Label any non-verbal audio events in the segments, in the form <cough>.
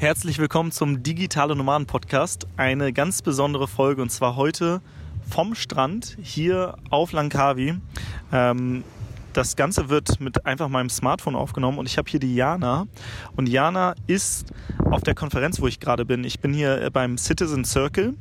Herzlich willkommen zum Digitale Nomaden Podcast. Eine ganz besondere Folge und zwar heute vom Strand hier auf Langkawi. Ähm, das Ganze wird mit einfach meinem Smartphone aufgenommen und ich habe hier die Jana. Und Jana ist auf der Konferenz, wo ich gerade bin. Ich bin hier äh, beim Citizen Circle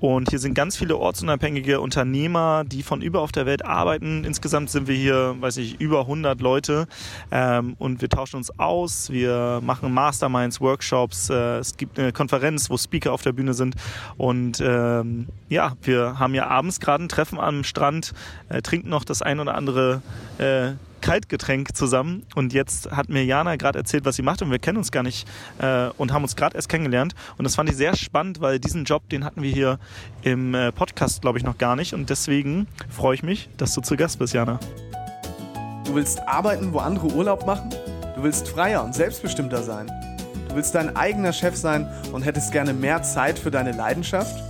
und hier sind ganz viele ortsunabhängige Unternehmer, die von über auf der Welt arbeiten. Insgesamt sind wir hier, weiß ich, über 100 Leute ähm, und wir tauschen uns aus. Wir machen Masterminds, Workshops. Äh, es gibt eine Konferenz, wo Speaker auf der Bühne sind und ähm, ja, wir haben ja abends gerade ein Treffen am Strand, äh, trinken noch das ein oder andere äh, Kaltgetränk zusammen und jetzt hat mir Jana gerade erzählt, was sie macht und wir kennen uns gar nicht äh, und haben uns gerade erst kennengelernt und das fand ich sehr spannend, weil diesen Job, den hatten wir hier im äh, Podcast, glaube ich, noch gar nicht und deswegen freue ich mich, dass du zu Gast bist, Jana. Du willst arbeiten, wo andere Urlaub machen? Du willst freier und selbstbestimmter sein? Du willst dein eigener Chef sein und hättest gerne mehr Zeit für deine Leidenschaft?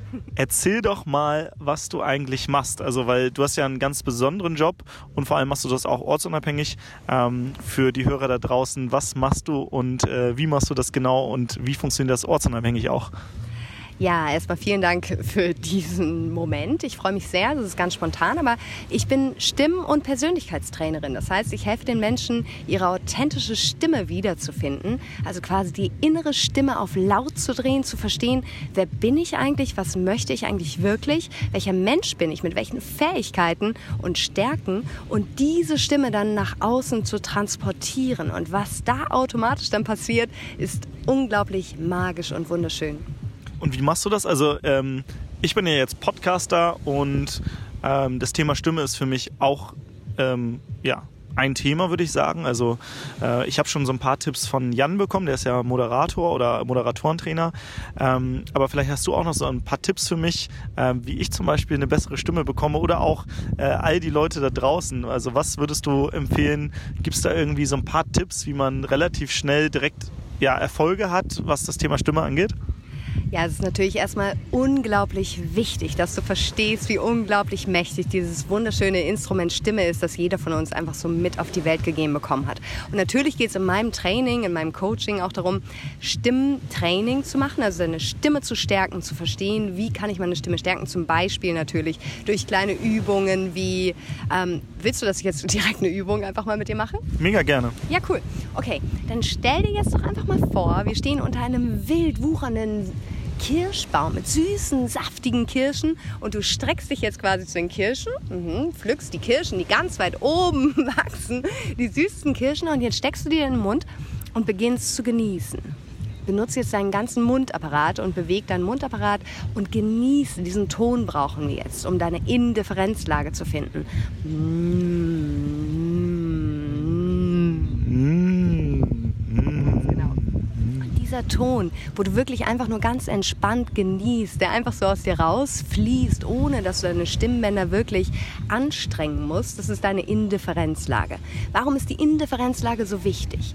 Erzähl doch mal, was du eigentlich machst. Also, weil du hast ja einen ganz besonderen Job und vor allem machst du das auch ortsunabhängig. Ähm, für die Hörer da draußen, was machst du und äh, wie machst du das genau und wie funktioniert das ortsunabhängig auch? Ja, erstmal vielen Dank für diesen Moment. Ich freue mich sehr, das ist ganz spontan, aber ich bin Stimm- und Persönlichkeitstrainerin. Das heißt, ich helfe den Menschen, ihre authentische Stimme wiederzufinden. Also quasi die innere Stimme auf laut zu drehen, zu verstehen, wer bin ich eigentlich, was möchte ich eigentlich wirklich, welcher Mensch bin ich, mit welchen Fähigkeiten und Stärken und diese Stimme dann nach außen zu transportieren. Und was da automatisch dann passiert, ist unglaublich magisch und wunderschön. Und wie machst du das? Also ähm, ich bin ja jetzt Podcaster und ähm, das Thema Stimme ist für mich auch ähm, ja ein Thema, würde ich sagen. Also äh, ich habe schon so ein paar Tipps von Jan bekommen, der ist ja Moderator oder Moderatorentrainer. Ähm, aber vielleicht hast du auch noch so ein paar Tipps für mich, äh, wie ich zum Beispiel eine bessere Stimme bekomme oder auch äh, all die Leute da draußen. Also was würdest du empfehlen? Gibt es da irgendwie so ein paar Tipps, wie man relativ schnell direkt ja, Erfolge hat, was das Thema Stimme angeht? Ja, es ist natürlich erstmal unglaublich wichtig, dass du verstehst, wie unglaublich mächtig dieses wunderschöne Instrument Stimme ist, das jeder von uns einfach so mit auf die Welt gegeben bekommen hat. Und natürlich geht es in meinem Training, in meinem Coaching auch darum, Stimmtraining zu machen, also deine Stimme zu stärken, zu verstehen, wie kann ich meine Stimme stärken. Zum Beispiel natürlich durch kleine Übungen wie, ähm, willst du, dass ich jetzt <laughs> direkt eine Übung einfach mal mit dir mache? Mega gerne. Ja, cool. Okay, dann stell dir jetzt doch einfach mal vor, wir stehen unter einem wild wuchernden Kirschbaum mit süßen, saftigen Kirschen und du streckst dich jetzt quasi zu den Kirschen, mhm, pflückst die Kirschen, die ganz weit oben <laughs> wachsen, die süßesten Kirschen und jetzt steckst du dir in den Mund und beginnst zu genießen. Benutze jetzt deinen ganzen Mundapparat und beweg deinen Mundapparat und genieße diesen Ton brauchen wir jetzt, um deine Indifferenzlage zu finden. Mmh. Dieser Ton, wo du wirklich einfach nur ganz entspannt genießt, der einfach so aus dir rausfließt, ohne dass du deine Stimmbänder wirklich anstrengen musst, das ist deine Indifferenzlage. Warum ist die Indifferenzlage so wichtig?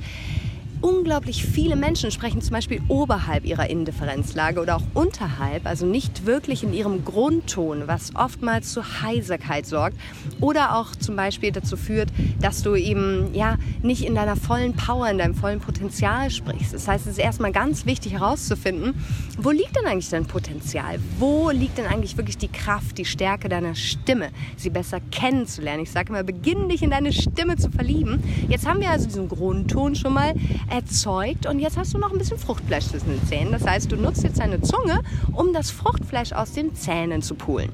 Unglaublich viele Menschen sprechen zum Beispiel oberhalb ihrer Indifferenzlage oder auch unterhalb, also nicht wirklich in ihrem Grundton, was oftmals zu Heiserkeit sorgt oder auch zum Beispiel dazu führt, dass du eben ja nicht in deiner vollen Power, in deinem vollen Potenzial sprichst. Das heißt, es ist erstmal ganz wichtig herauszufinden, wo liegt denn eigentlich dein Potenzial? Wo liegt denn eigentlich wirklich die Kraft, die Stärke deiner Stimme, sie besser kennenzulernen? Ich sage immer, beginn dich in deine Stimme zu verlieben. Jetzt haben wir also diesen Grundton schon mal erzeugt und jetzt hast du noch ein bisschen Fruchtfleisch zwischen den Zähnen. Das heißt, du nutzt jetzt deine Zunge, um das Fruchtfleisch aus den Zähnen zu poolen.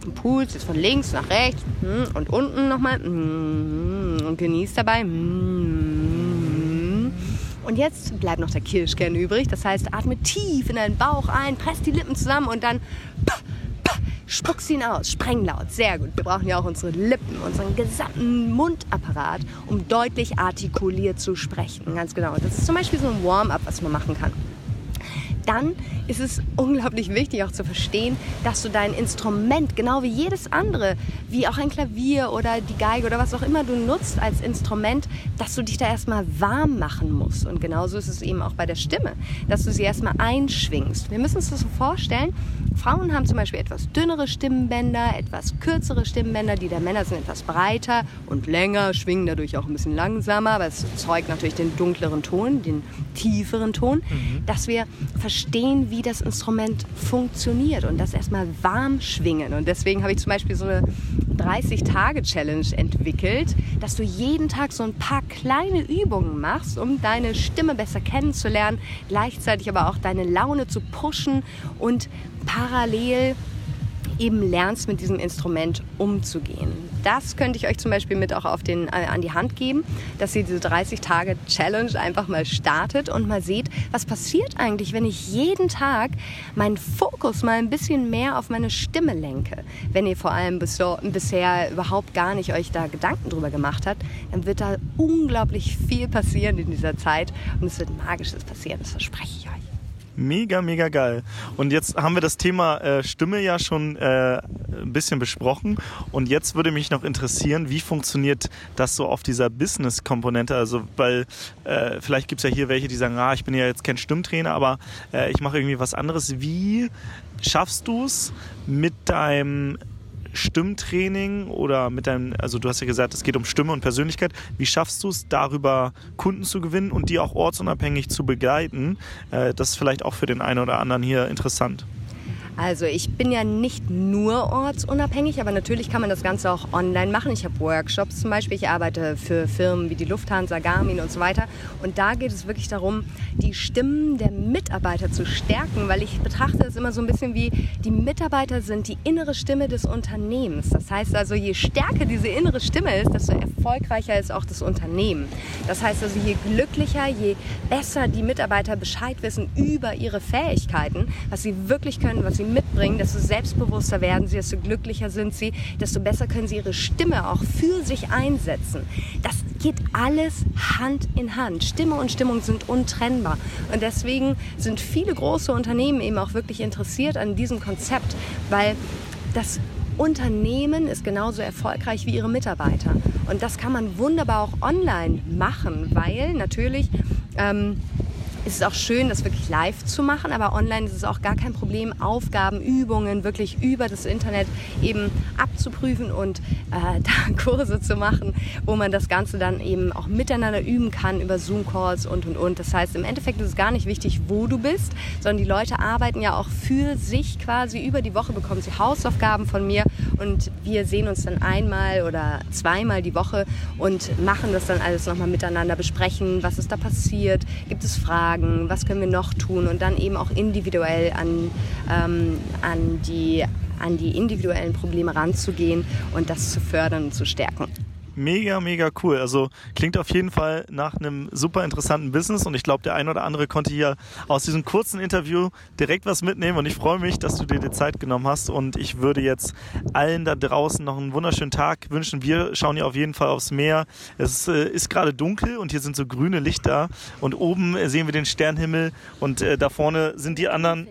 Du pulst jetzt von links nach rechts hm, und unten nochmal hm, und genießt dabei. Hm. Und jetzt bleibt noch der Kirschkern übrig. Das heißt, atme tief in deinen Bauch ein, presst die Lippen zusammen und dann Spuck's ihn aus, sprenglaut, sehr gut. Wir brauchen ja auch unsere Lippen, unseren gesamten Mundapparat, um deutlich artikuliert zu sprechen. Ganz genau. Das ist zum Beispiel so ein Warm-up, was man machen kann. Dann ist es unglaublich wichtig auch zu verstehen, dass du dein Instrument, genau wie jedes andere, wie auch ein Klavier oder die Geige oder was auch immer du nutzt als Instrument, dass du dich da erstmal warm machen musst. Und genauso ist es eben auch bei der Stimme, dass du sie erstmal einschwingst. Wir müssen uns das so vorstellen, Frauen haben zum Beispiel etwas dünnere Stimmbänder, etwas kürzere Stimmbänder, die der Männer sind etwas breiter und länger, schwingen dadurch auch ein bisschen langsamer, aber es erzeugt natürlich den dunkleren Ton, den tieferen Ton, mhm. dass wir verstehen, wie das Instrument funktioniert und das erstmal warm schwingen. Und deswegen habe ich zum Beispiel so eine 30-Tage-Challenge entwickelt, dass du jeden Tag so ein paar kleine Übungen machst, um deine Stimme besser kennenzulernen, gleichzeitig aber auch deine Laune zu pushen und parallel eben lernst, mit diesem Instrument umzugehen. Das könnte ich euch zum Beispiel mit auch auf den, äh, an die Hand geben, dass ihr diese 30-Tage-Challenge einfach mal startet und mal seht, was passiert eigentlich, wenn ich jeden Tag meinen Fokus mal ein bisschen mehr auf meine Stimme lenke. Wenn ihr vor allem bis bisher überhaupt gar nicht euch da Gedanken drüber gemacht habt, dann wird da unglaublich viel passieren in dieser Zeit und es wird Magisches passieren, das verspreche ich euch. Mega, mega geil. Und jetzt haben wir das Thema äh, Stimme ja schon äh, ein bisschen besprochen. Und jetzt würde mich noch interessieren, wie funktioniert das so auf dieser Business-Komponente? Also, weil äh, vielleicht gibt es ja hier welche, die sagen, ah, ich bin ja jetzt kein Stimmtrainer, aber äh, ich mache irgendwie was anderes. Wie schaffst du es mit deinem Stimmtraining oder mit deinem, also du hast ja gesagt, es geht um Stimme und Persönlichkeit. Wie schaffst du es, darüber Kunden zu gewinnen und die auch ortsunabhängig zu begleiten? Äh, das ist vielleicht auch für den einen oder anderen hier interessant. Also ich bin ja nicht nur ortsunabhängig, aber natürlich kann man das Ganze auch online machen. Ich habe Workshops zum Beispiel. Ich arbeite für Firmen wie die Lufthansa, Garmin und so weiter. Und da geht es wirklich darum, die Stimmen der Mitarbeiter zu stärken, weil ich betrachte es immer so ein bisschen wie, die Mitarbeiter sind die innere Stimme des Unternehmens. Das heißt also, je stärker diese innere Stimme ist, desto erfolgreicher ist auch das Unternehmen. Das heißt also, je glücklicher, je besser die Mitarbeiter Bescheid wissen über ihre Fähigkeiten, was sie wirklich können, was sie mitbringen, desto selbstbewusster werden sie, desto glücklicher sind sie, desto besser können sie ihre Stimme auch für sich einsetzen. Das geht alles Hand in Hand. Stimme und Stimmung sind untrennbar. Und deswegen sind viele große Unternehmen eben auch wirklich interessiert an diesem Konzept, weil das Unternehmen ist genauso erfolgreich wie ihre Mitarbeiter. Und das kann man wunderbar auch online machen, weil natürlich ähm, ist es auch schön, das wirklich live zu machen, aber online ist es auch gar kein Problem, Aufgaben, Übungen wirklich über das Internet eben abzuprüfen und äh, <laughs> da Kurse zu machen, wo man das Ganze dann eben auch miteinander üben kann über Zoom-Calls und und und. Das heißt, im Endeffekt ist es gar nicht wichtig, wo du bist, sondern die Leute arbeiten ja auch für sich quasi über die Woche, bekommen sie Hausaufgaben von mir und wir sehen uns dann einmal oder zweimal die Woche und machen das dann alles nochmal miteinander, besprechen, was ist da passiert, gibt es Fragen, was können wir noch tun? Und dann eben auch individuell an, ähm, an die an die individuellen Probleme ranzugehen und das zu fördern und zu stärken mega, mega cool. Also klingt auf jeden Fall nach einem super interessanten Business und ich glaube, der ein oder andere konnte hier aus diesem kurzen Interview direkt was mitnehmen und ich freue mich, dass du dir die Zeit genommen hast und ich würde jetzt allen da draußen noch einen wunderschönen Tag wünschen. Wir schauen hier auf jeden Fall aufs Meer. Es äh, ist gerade dunkel und hier sind so grüne Lichter und oben sehen wir den Sternhimmel und äh, da vorne sind die anderen.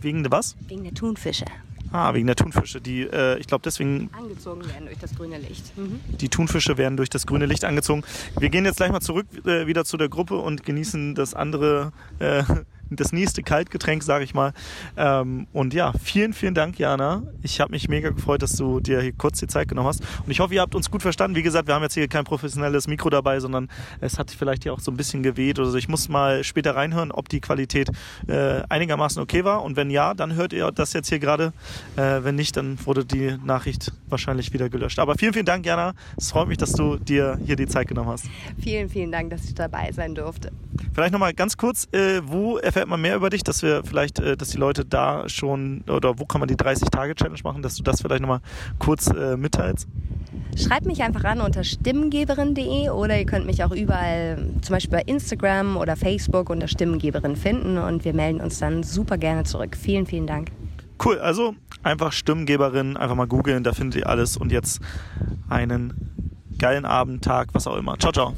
Wegen der was? Wegen der Thunfische. Ah, wegen der Thunfische. Die, äh, ich glaube, deswegen. Angezogen werden durch das grüne Licht. Mhm. Die Thunfische werden durch das grüne Licht angezogen. Wir gehen jetzt gleich mal zurück äh, wieder zu der Gruppe und genießen das andere äh, das nächste Kaltgetränk, sage ich mal. Ähm, und ja, vielen, vielen Dank, Jana. Ich habe mich mega gefreut, dass du dir hier kurz die Zeit genommen hast. Und ich hoffe, ihr habt uns gut verstanden. Wie gesagt, wir haben jetzt hier kein professionelles Mikro dabei, sondern es hat vielleicht hier auch so ein bisschen geweht oder so. Ich muss mal später reinhören, ob die Qualität äh, einigermaßen okay war. Und wenn ja, dann hört ihr das jetzt hier gerade. Äh, wenn nicht, dann wurde die Nachricht wahrscheinlich wieder gelöscht. Aber vielen, vielen Dank, Jana. Es freut mich, dass du dir hier die Zeit genommen hast. Vielen, vielen Dank, dass ich dabei sein durfte. Vielleicht nochmal ganz kurz, äh, wo erfährt man mehr über dich, dass wir vielleicht, äh, dass die Leute da schon, oder wo kann man die 30-Tage-Challenge machen, dass du das vielleicht nochmal kurz äh, mitteilst? Schreibt mich einfach an unter stimmgeberin.de oder ihr könnt mich auch überall, zum Beispiel bei Instagram oder Facebook unter Stimmengeberin finden und wir melden uns dann super gerne zurück. Vielen, vielen Dank. Cool, also einfach Stimmengeberin, einfach mal googeln, da findet ihr alles und jetzt einen geilen Abend, Tag, was auch immer. Ciao, ciao.